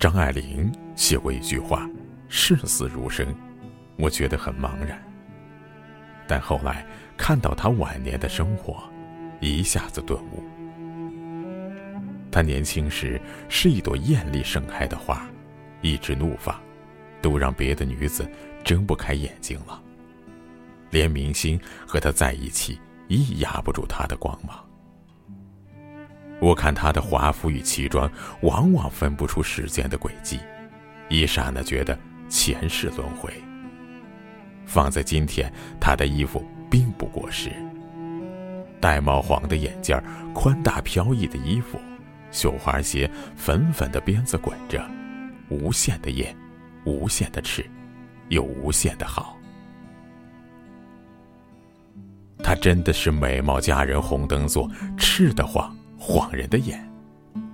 张爱玲写过一句话：“视死如生”，我觉得很茫然。但后来看到她晚年的生活，一下子顿悟。她年轻时是一朵艳丽盛开的花，一直怒放，都让别的女子睁不开眼睛了。连明星和她在一起，亦压不住她的光芒。我看她的华服与奇装，往往分不出时间的轨迹，一刹那觉得前世轮回。放在今天，她的衣服并不过时。玳瑁黄的眼镜，宽大飘逸的衣服，绣花鞋，粉粉的鞭子滚着，无限的艳，无限的赤，又无限的好。她真的是美貌佳人红灯座，赤得慌。晃人的眼，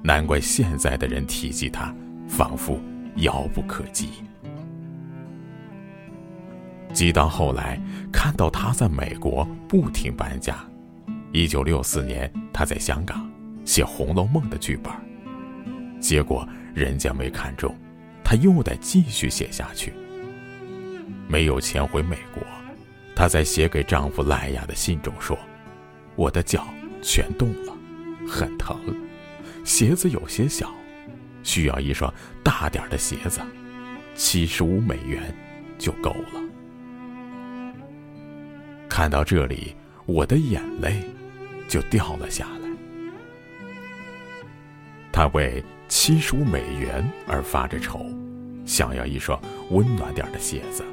难怪现在的人提及他，仿佛遥不可及。即到后来，看到他在美国不停搬家。一九六四年，他在香港写《红楼梦》的剧本，结果人家没看中，他又得继续写下去。没有钱回美国，他在写给丈夫赖雅的信中说：“我的脚全冻了。”很疼，鞋子有些小，需要一双大点的鞋子，七十五美元就够了。看到这里，我的眼泪就掉了下来。他为七十五美元而发着愁，想要一双温暖点的鞋子，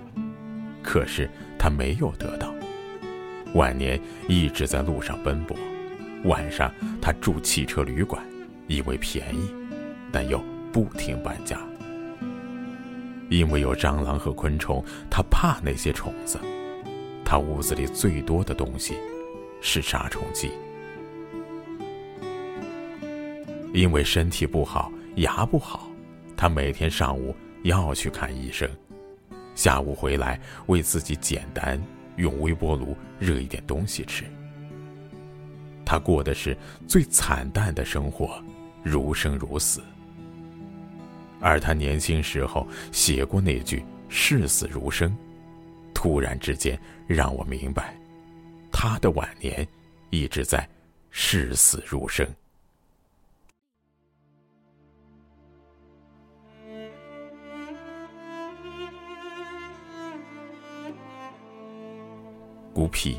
可是他没有得到，晚年一直在路上奔波。晚上，他住汽车旅馆，因为便宜，但又不停搬家。因为有蟑螂和昆虫，他怕那些虫子。他屋子里最多的东西是杀虫剂。因为身体不好，牙不好，他每天上午要去看医生，下午回来为自己简单用微波炉热一点东西吃。他过的是最惨淡的生活，如生如死。而他年轻时候写过那句“视死如生”，突然之间让我明白，他的晚年一直在视死如生。孤僻，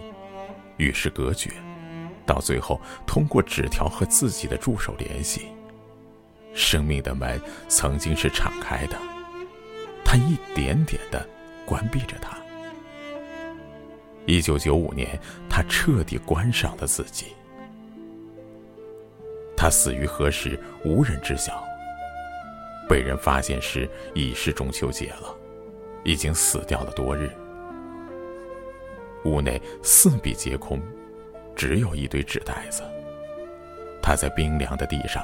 与世隔绝。到最后，通过纸条和自己的助手联系。生命的门曾经是敞开的，他一点点的关闭着它。一九九五年，他彻底关上了自己。他死于何时，无人知晓。被人发现时已是中秋节了，已经死掉了多日。屋内四壁皆空。只有一堆纸袋子。他在冰凉的地上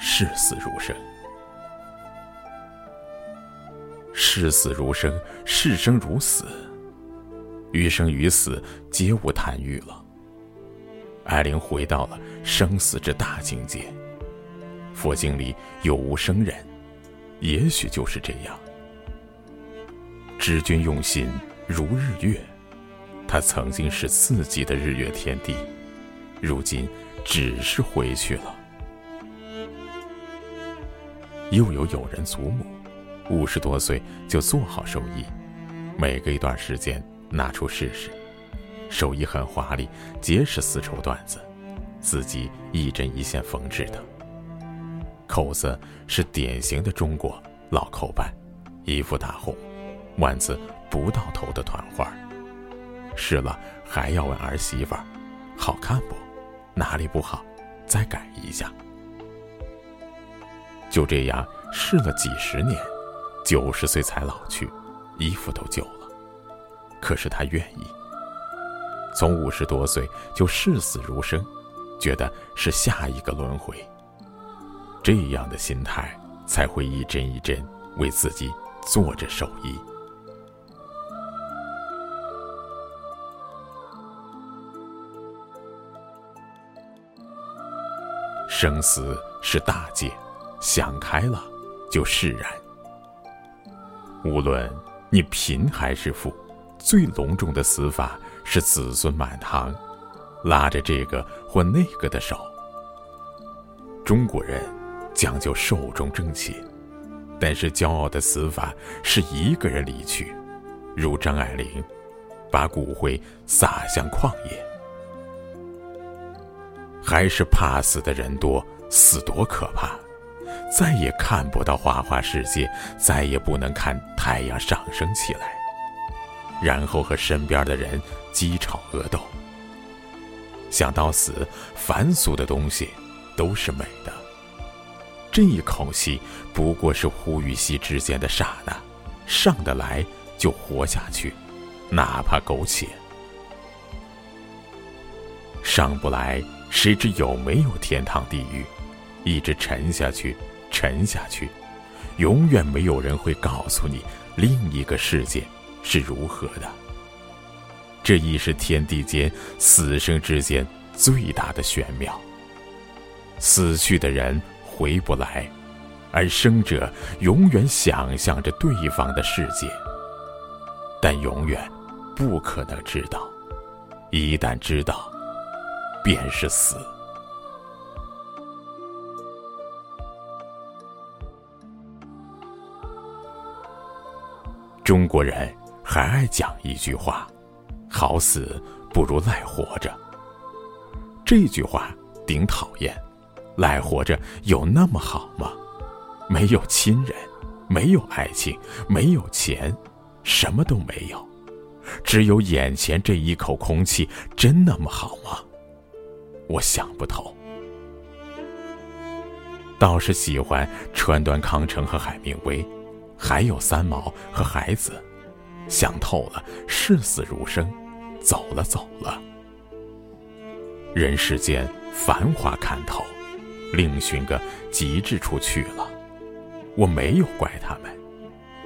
视死如生，视死如生，视生如死，余生于死皆无贪欲了。艾琳回到了生死之大境界。佛经里有无生人，也许就是这样。知君用心如日月。他曾经是自己的日月天地，如今只是回去了。又有友人祖母，五十多岁就做好手艺，每隔一段时间拿出试试，手艺很华丽，结实丝绸缎子，自己一针一线缝制的，扣子是典型的中国老扣办，一副大红，腕子不到头的团花。试了还要问儿媳妇儿，好看不？哪里不好？再改一下。就这样试了几十年，九十岁才老去，衣服都旧了。可是他愿意。从五十多岁就视死如生，觉得是下一个轮回。这样的心态才会一针一针为自己做着手艺。生死是大戒，想开了，就释然。无论你贫还是富，最隆重的死法是子孙满堂，拉着这个或那个的手。中国人讲究寿终正寝，但是骄傲的死法是一个人离去，如张爱玲，把骨灰撒向旷野。还是怕死的人多，死多可怕！再也看不到花花世界，再也不能看太阳上升起来，然后和身边的人鸡吵鹅斗。想到死，凡俗的东西都是美的。这一口气不过是呼与吸之间的刹那，上得来就活下去，哪怕苟且；上不来。谁知有没有天堂地狱？一直沉下去，沉下去，永远没有人会告诉你另一个世界是如何的。这亦是天地间死生之间最大的玄妙。死去的人回不来，而生者永远想象着对方的世界，但永远不可能知道。一旦知道，便是死。中国人还爱讲一句话：“好死不如赖活着。”这句话顶讨厌。赖活着有那么好吗？没有亲人，没有爱情，没有钱，什么都没有，只有眼前这一口空气，真那么好吗？我想不透，倒是喜欢川端康成和海明威，还有三毛和孩子。想透了，视死如生，走了走了。人世间繁华看透，另寻个极致处去了。我没有怪他们，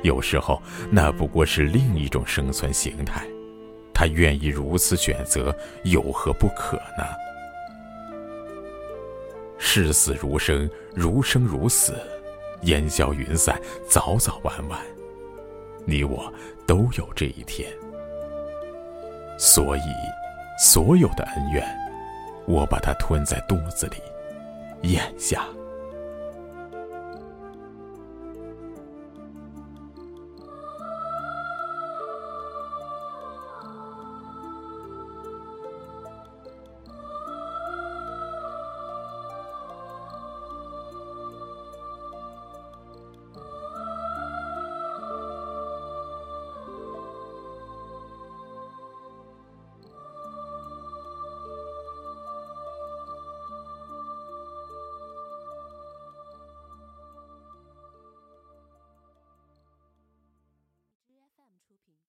有时候那不过是另一种生存形态。他愿意如此选择，有何不可呢？视死如生，如生如死，烟消云散，早早晚晚，你我都有这一天。所以，所有的恩怨，我把它吞在肚子里，咽下。